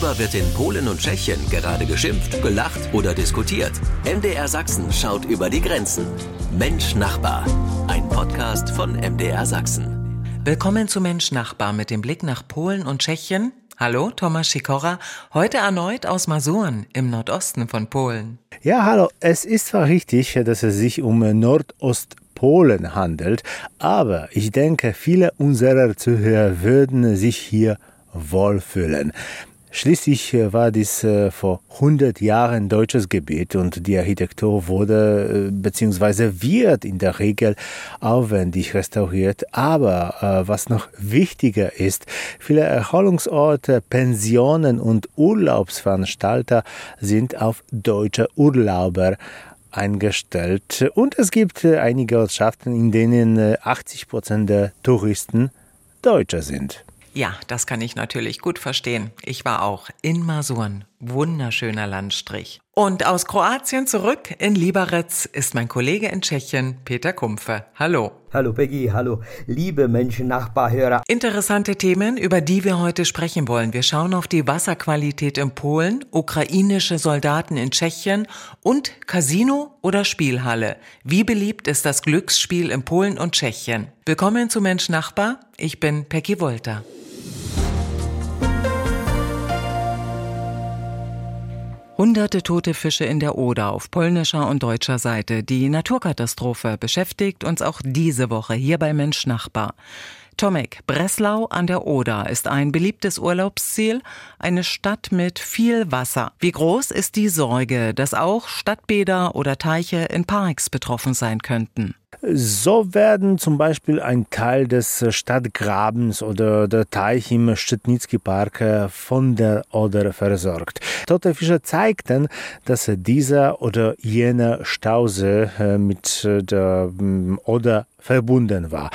Worüber wird in Polen und Tschechien gerade geschimpft, gelacht oder diskutiert? MDR Sachsen schaut über die Grenzen. Mensch Nachbar, ein Podcast von MDR Sachsen. Willkommen zu Mensch Nachbar mit dem Blick nach Polen und Tschechien. Hallo, Thomas Sikora, heute erneut aus Masuren im Nordosten von Polen. Ja, hallo, es ist zwar richtig, dass es sich um Nordostpolen handelt, aber ich denke, viele unserer Zuhörer würden sich hier wohlfühlen. Schließlich äh, war dies äh, vor 100 Jahren deutsches Gebiet und die Architektur wurde äh, bzw. wird in der Regel aufwendig restauriert. Aber was noch wichtiger ist, viele Erholungsorte, Pensionen und Urlaubsveranstalter sind auf deutsche Urlauber eingestellt. Und es gibt einige Ortschaften, in denen 80 Prozent der Touristen Deutsche sind. Ja, das kann ich natürlich gut verstehen. Ich war auch in Masuren. Wunderschöner Landstrich. Und aus Kroatien zurück in Liberec ist mein Kollege in Tschechien, Peter Kumpfe. Hallo. Hallo Peggy, hallo liebe Menschen, Nachbarhörer. Interessante Themen, über die wir heute sprechen wollen. Wir schauen auf die Wasserqualität in Polen, ukrainische Soldaten in Tschechien und Casino oder Spielhalle. Wie beliebt ist das Glücksspiel in Polen und Tschechien? Willkommen zu Mensch Nachbar. Ich bin Peggy Wolter. Hunderte tote Fische in der Oder auf polnischer und deutscher Seite. Die Naturkatastrophe beschäftigt uns auch diese Woche hier bei Mensch Nachbar. Tomek, Breslau an der Oder ist ein beliebtes Urlaubsziel, eine Stadt mit viel Wasser. Wie groß ist die Sorge, dass auch Stadtbäder oder Teiche in Parks betroffen sein könnten? So werden zum Beispiel ein Teil des Stadtgrabens oder der Teich im Stütnitzki Park äh, von der Oder versorgt. Tote Fische zeigten, dass dieser oder jener Stausee äh, mit der mm, Oder verbunden war.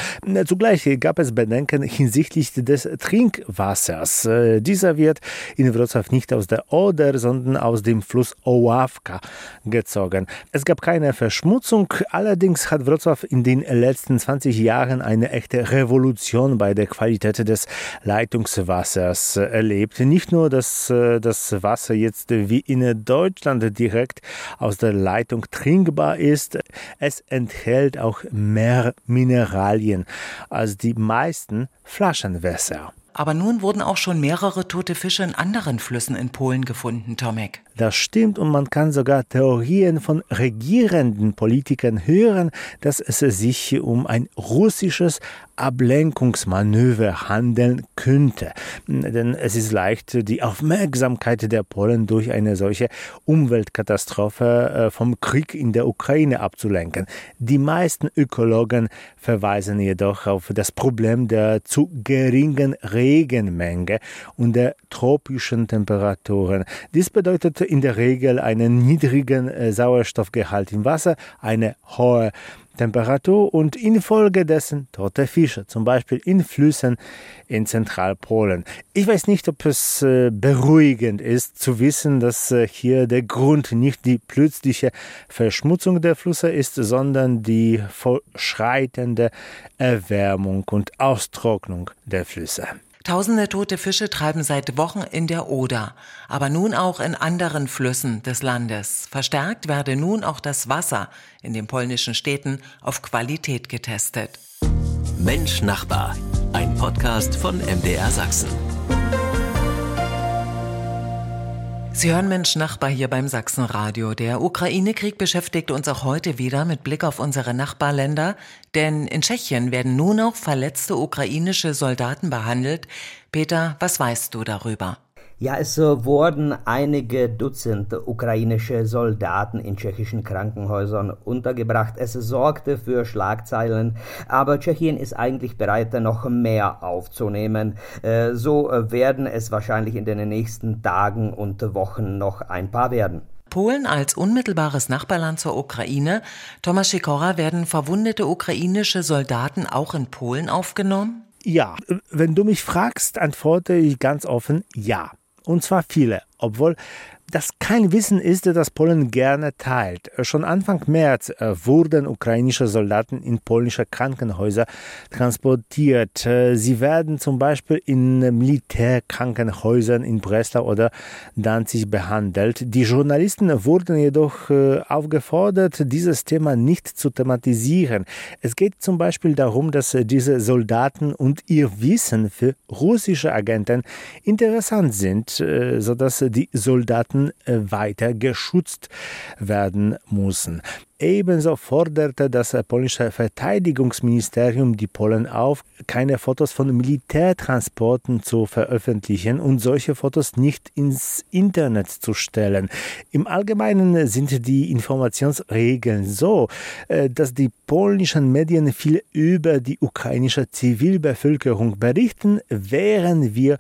Zugleich gab es Bedenken hinsichtlich des Trinkwassers. Äh, dieser wird in Wrocław nicht aus der Oder, sondern aus dem Fluss Oławka gezogen. Es gab keine Verschmutzung, allerdings hat Wrocław in den letzten 20 Jahren eine echte Revolution bei der Qualität des Leitungswassers erlebt. Nicht nur, dass äh, das Wasser jetzt wie in Deutschland direkt aus der Leitung trinkbar ist, es enthält auch mehr Mineralien als die meisten Flaschenwässer. Aber nun wurden auch schon mehrere tote Fische in anderen Flüssen in Polen gefunden, Tomek. Das stimmt und man kann sogar Theorien von regierenden Politikern hören, dass es sich um ein russisches Ablenkungsmanöver handeln könnte. Denn es ist leicht, die Aufmerksamkeit der Polen durch eine solche Umweltkatastrophe äh, vom Krieg in der Ukraine abzulenken. Die meisten Ökologen verweisen jedoch auf das Problem der zu geringen Regenmenge und der tropischen Temperaturen. Dies bedeutet in der Regel einen niedrigen äh, Sauerstoffgehalt im Wasser, eine hohe Temperatur und infolgedessen tote Fische, zum Beispiel in Flüssen in Zentralpolen. Ich weiß nicht, ob es äh, beruhigend ist zu wissen, dass äh, hier der Grund nicht die plötzliche Verschmutzung der Flüsse ist, sondern die fortschreitende Erwärmung und Austrocknung der Flüsse. Tausende tote Fische treiben seit Wochen in der Oder, aber nun auch in anderen Flüssen des Landes. Verstärkt werde nun auch das Wasser in den polnischen Städten auf Qualität getestet. Mensch Nachbar, ein Podcast von MDR Sachsen. Sie hören Mensch Nachbar hier beim Sachsenradio. Der Ukraine-Krieg beschäftigt uns auch heute wieder mit Blick auf unsere Nachbarländer, denn in Tschechien werden nun auch verletzte ukrainische Soldaten behandelt. Peter, was weißt du darüber? Ja, es wurden einige Dutzend ukrainische Soldaten in tschechischen Krankenhäusern untergebracht. Es sorgte für Schlagzeilen, aber Tschechien ist eigentlich bereit, noch mehr aufzunehmen. Äh, so werden es wahrscheinlich in den nächsten Tagen und Wochen noch ein paar werden. Polen als unmittelbares Nachbarland zur Ukraine. Thomas Sikora, werden verwundete ukrainische Soldaten auch in Polen aufgenommen? Ja, wenn du mich fragst, antworte ich ganz offen ja. Und zwar viele, obwohl das kein Wissen ist, das Polen gerne teilt. Schon Anfang März äh, wurden ukrainische Soldaten in polnische Krankenhäuser transportiert. Äh, sie werden zum Beispiel in Militärkrankenhäusern in Breslau oder Danzig behandelt. Die Journalisten wurden jedoch äh, aufgefordert, dieses Thema nicht zu thematisieren. Es geht zum Beispiel darum, dass diese Soldaten und ihr Wissen für russische Agenten interessant sind, sodass die Soldaten Daten äh, weiter geschützt werden müssen. Ebenso forderte das polnische Verteidigungsministerium die Polen auf, keine Fotos von Militärtransporten zu veröffentlichen und solche Fotos nicht ins Internet zu stellen. Im Allgemeinen sind die Informationsregeln so, äh, dass die polnischen Medien viel über die ukrainische Zivilbevölkerung berichten, während wir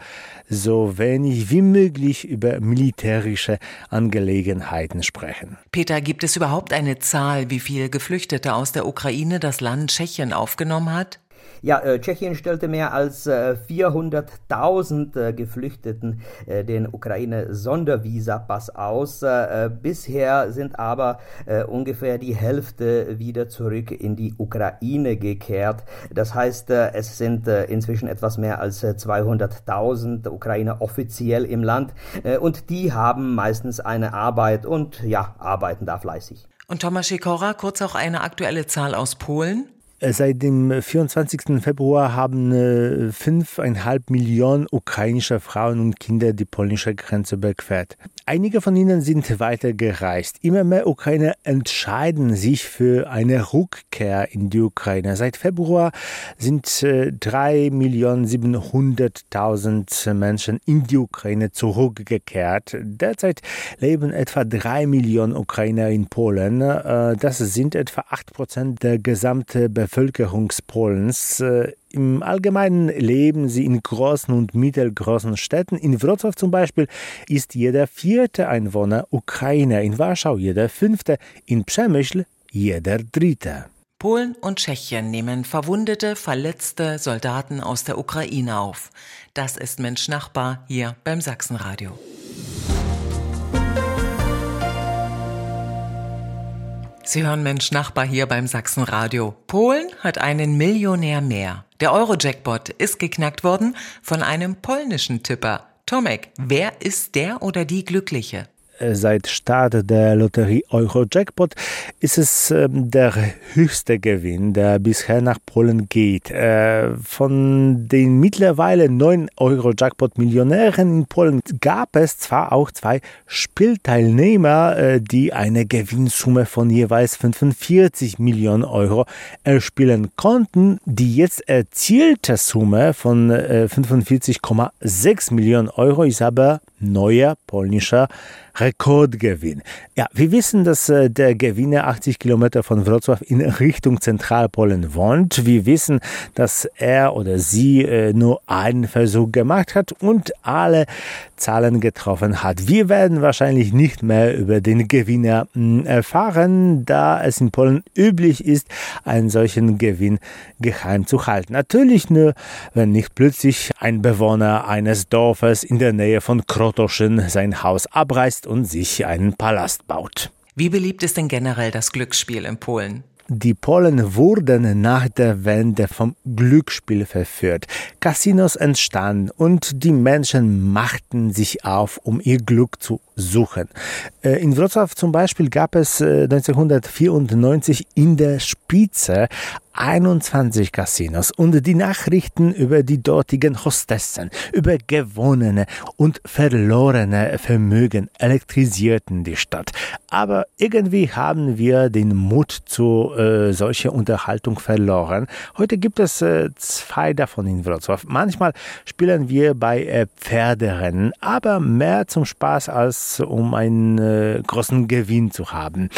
so wenig wie möglich über militärische Angelegenheiten sprechen. Peter, gibt es überhaupt eine Zahl, Zahl, wie viele Geflüchtete aus der Ukraine das Land Tschechien aufgenommen hat? Ja, äh, Tschechien stellte mehr als äh, 400.000 äh, Geflüchteten äh, den Ukraine-Sondervisapass aus. Äh, bisher sind aber äh, ungefähr die Hälfte wieder zurück in die Ukraine gekehrt. Das heißt, es sind inzwischen etwas mehr als 200.000 Ukrainer offiziell im Land und die haben meistens eine Arbeit und ja, arbeiten da fleißig. Und Thomas Sikora, kurz auch eine aktuelle Zahl aus Polen. Äh, seit dem 24. Februar haben 5,5 äh, Millionen ukrainische Frauen und Kinder die polnische Grenze überquert. Einige von ihnen sind weitergereist. Immer mehr Ukrainer entscheiden sich für eine Rückkehr in die Ukraine. Seit Februar sind 3.700.000 äh, Menschen in die Ukraine zurückgekehrt. Derzeit leben etwa 3 Millionen Ukrainer in Polen. Das sind etwa 8 Prozent der gesamten Bevölkerung Bevölkerungspolens. Äh, Im Allgemeinen leben sie in großen und mittelgroßen Städten. In Wrocław zum Beispiel ist jeder vierte Einwohner Ukrainer, in Warschau jeder fünfte, in Przemyśl jeder dritte. Polen und Tschechien nehmen verwundete, verletzte Soldaten aus der Ukraine auf. Das ist Mensch Nachbar hier beim Sachsenradio. Sie hören Mensch Nachbar hier beim Sachsenradio. Polen hat einen Millionär mehr. Der Euro-Jackpot ist geknackt worden von einem polnischen Tipper. Tomek, wer ist der oder die Glückliche? Äh, seit Start der Lotterie Euro-Jackpot ist es ähm, der höchste Gewinn, der bisher nach Polen geht. Äh, von den mittlerweile neun Euro-Jackpot-Millionären in Polen gab es zwar auch zwei Spielteilnehmer, äh, die eine Gewinnsumme von jeweils 45 Millionen Euro erspielen konnten. Die jetzt erzielte Summe von 45,6 Millionen Euro ist aber neuer polnischer Rekordgewinn. Ja, wir wissen, dass äh, der Gewinner 80 Kilometer von Wrocław in Richtung Zentralpolen wohnt. Wir wissen, dass er oder sie äh, nur einen Versuch gemacht hat und alle Zahlen getroffen hat. Wir werden wahrscheinlich nicht mehr über den Gewinner hm, erfahren, da es in Polen üblich ist, einen solchen Gewinn geheim zu halten. Natürlich nur, wenn nicht plötzlich ein Bewohner eines Dorfes in der Nähe von Krotoschen sein Haus abreißt und sich einen Palast baut. Wie beliebt ist denn generell das Glücksspiel in Polen? Die Polen wurden nach der Wende vom Glücksspiel verführt. Casinos entstanden und die Menschen machten sich auf, um ihr Glück zu suchen. Äh, in Wrocław zum Beispiel gab es 1994 äh, in der Spitze 21 Casinos und die Nachrichten über die dortigen Hostessen, über gewonnene und verlorene Vermögen elektrisierten die Stadt. Aber irgendwie haben wir den Mut zu äh, solcher Unterhaltung verloren. Heute gibt es äh, zwei davon in Wrocław. Manchmal spielen wir bei äh, Pferderennen, aber mehr zum Spaß als um einen äh, großen Gewinn zu haben.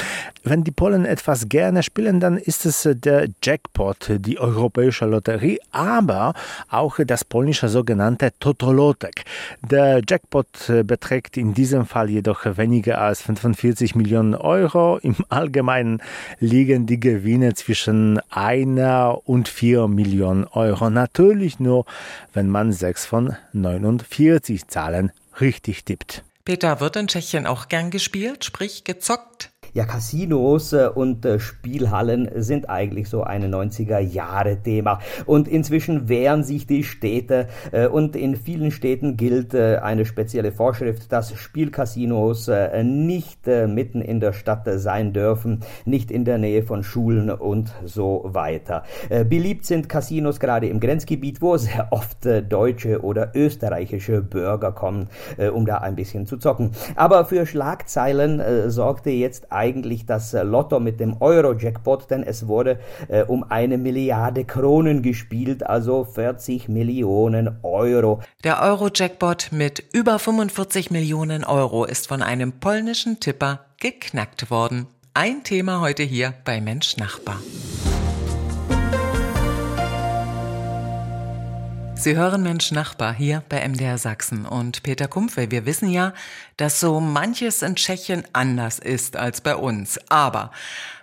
Wenn die Polen etwas gerne spielen, dann ist es äh, der Jack Jackpot, die europäische Lotterie, aber auch das polnische sogenannte Totolotek. Der Jackpot beträgt in diesem Fall jedoch weniger als 45 Millionen Euro. Im Allgemeinen liegen die Gewinne zwischen einer und vier Millionen Euro. Natürlich nur, wenn man sechs von 49 Zahlen richtig tippt. Peter, wird in Tschechien auch gern gespielt, sprich gezockt? Ja, Casinos äh, und äh, Spielhallen sind eigentlich so ein 90er-Jahre-Thema. Und inzwischen wehren sich die Städte äh, und in vielen Städten gilt eine spezielle Vorschrift, dass Spielcasinos nicht mitten in der Stadt sein dürfen, nicht in der Nähe von Schulen und so weiter. Beliebt sind Casinos gerade im Grenzgebiet, wo sehr oft deutsche oder österreichische Bürger kommen, um da ein bisschen zu zocken. Aber für Schlagzeilen sorgte jetzt ein eigentlich das äh, Lotto mit dem Euro-Jackpot, denn es wurde äh, um eine Milliarde Kronen gespielt, also 40 Millionen Euro. Der Euro-Jackpot mit über 45 Millionen Euro ist von einem polnischen Tipper geknackt worden. Ein Thema heute hier bei Mensch Nachbar. Sie hören Mensch Nachbar hier bei MDR Sachsen und Peter Kumpfe. Wir wissen ja, dass so manches in Tschechien anders ist als bei uns. Aber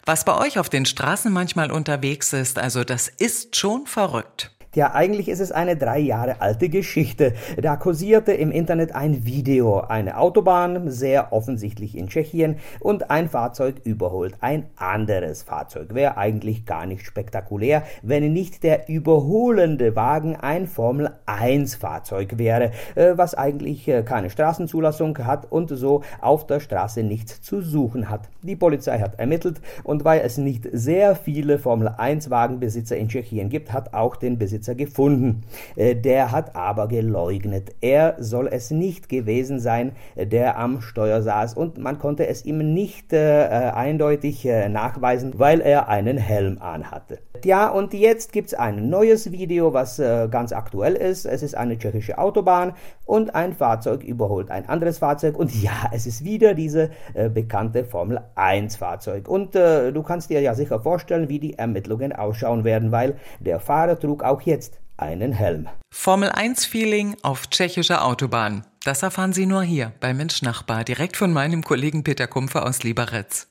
was bei euch auf den Straßen manchmal unterwegs ist, also das ist schon verrückt. Ja, eigentlich ist es eine drei Jahre alte Geschichte. Da kursierte im Internet ein Video. Eine Autobahn, sehr offensichtlich in Tschechien, und ein Fahrzeug überholt ein anderes Fahrzeug. Wäre eigentlich gar nicht spektakulär, wenn nicht der überholende Wagen ein Formel 1 Fahrzeug wäre, äh, was eigentlich äh, keine Straßenzulassung hat und so auf der Straße nichts zu suchen hat. Die Polizei hat ermittelt und weil es nicht sehr viele Formel 1 Wagenbesitzer in Tschechien gibt, hat auch den Besitzer Besitzer gefunden. Äh, der hat aber geleugnet. Er soll es nicht gewesen sein, der am Steuer saß und man konnte es ihm nicht äh, äh eindeutig äh, nachweisen, weil er einen Helm anhatte. Ja, und jetzt gibt es ein neues Video, was äh, ganz aktuell ist. Es ist eine tschechische Autobahn und ein Fahrzeug überholt ein anderes Fahrzeug und ja, es ist wieder diese äh, bekannte Formel 1 Fahrzeug. Und du kannst dir ja sicher vorstellen, wie die Ermittlungen ausschauen werden, weil der Fahrer trug auch hier jetzt einen Helm. Formel 1 Feeling auf tschechischer Autobahn. Das erfahren Sie nur hier bei Mensch Nachbar, direkt von meinem Kollegen Peter Kumpfer aus Lieberitz.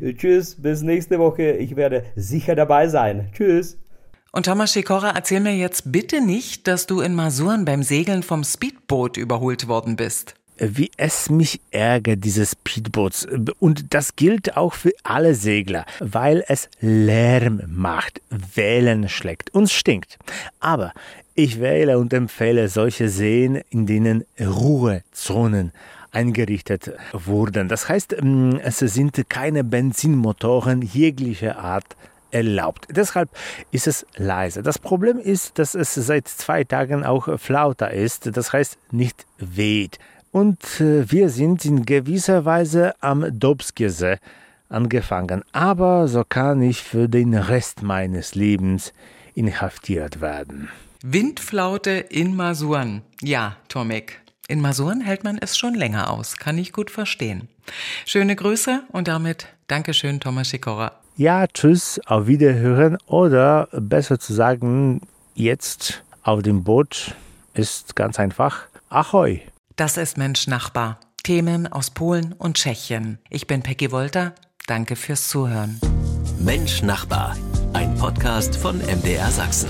Tschüss, bis nächste Woche. Ich werde sicher dabei sein. Tschüss. Und Thomas Schikora, erzähl mir jetzt bitte nicht, dass du in Masuren beim Segeln vom Speedboot überholt worden bist wie es mich ärgert, dieses Speedboots. Und das gilt auch für alle Segler, weil es Lärm macht, Wellen schlägt und stinkt. Aber ich wähle und empfehle solche Seen, in denen Ruhezonen eingerichtet wurden. Das heißt, mm, es sind keine Benzinmotoren jeglicher Art erlaubt. Deshalb ist es leise. Das Problem ist, dass es seit zwei Tagen auch flauter ist, das heißt nicht weht und äh, wir sind in gewisser Weise am Dobskese angefangen. Aber so kann ich für den Rest meines Lebens inhaftiert werden. Windflaute in Masuren. Ja, Tomek. In Masuren hält man es schon länger aus. Kann ich gut verstehen. Schöne Grüße und damit Dankeschön, Thomas Sikora. Ja, tschüss, auf Wiederhören oder besser zu sagen, jetzt auf dem Boot ist ganz einfach Ahoi. Das ist Mensch Nachbar. Themen aus Polen und Tschechien. Ich bin Peggy Wolter. Danke fürs Zuhören. Mensch Nachbar. Ein Podcast von MDR Sachsen.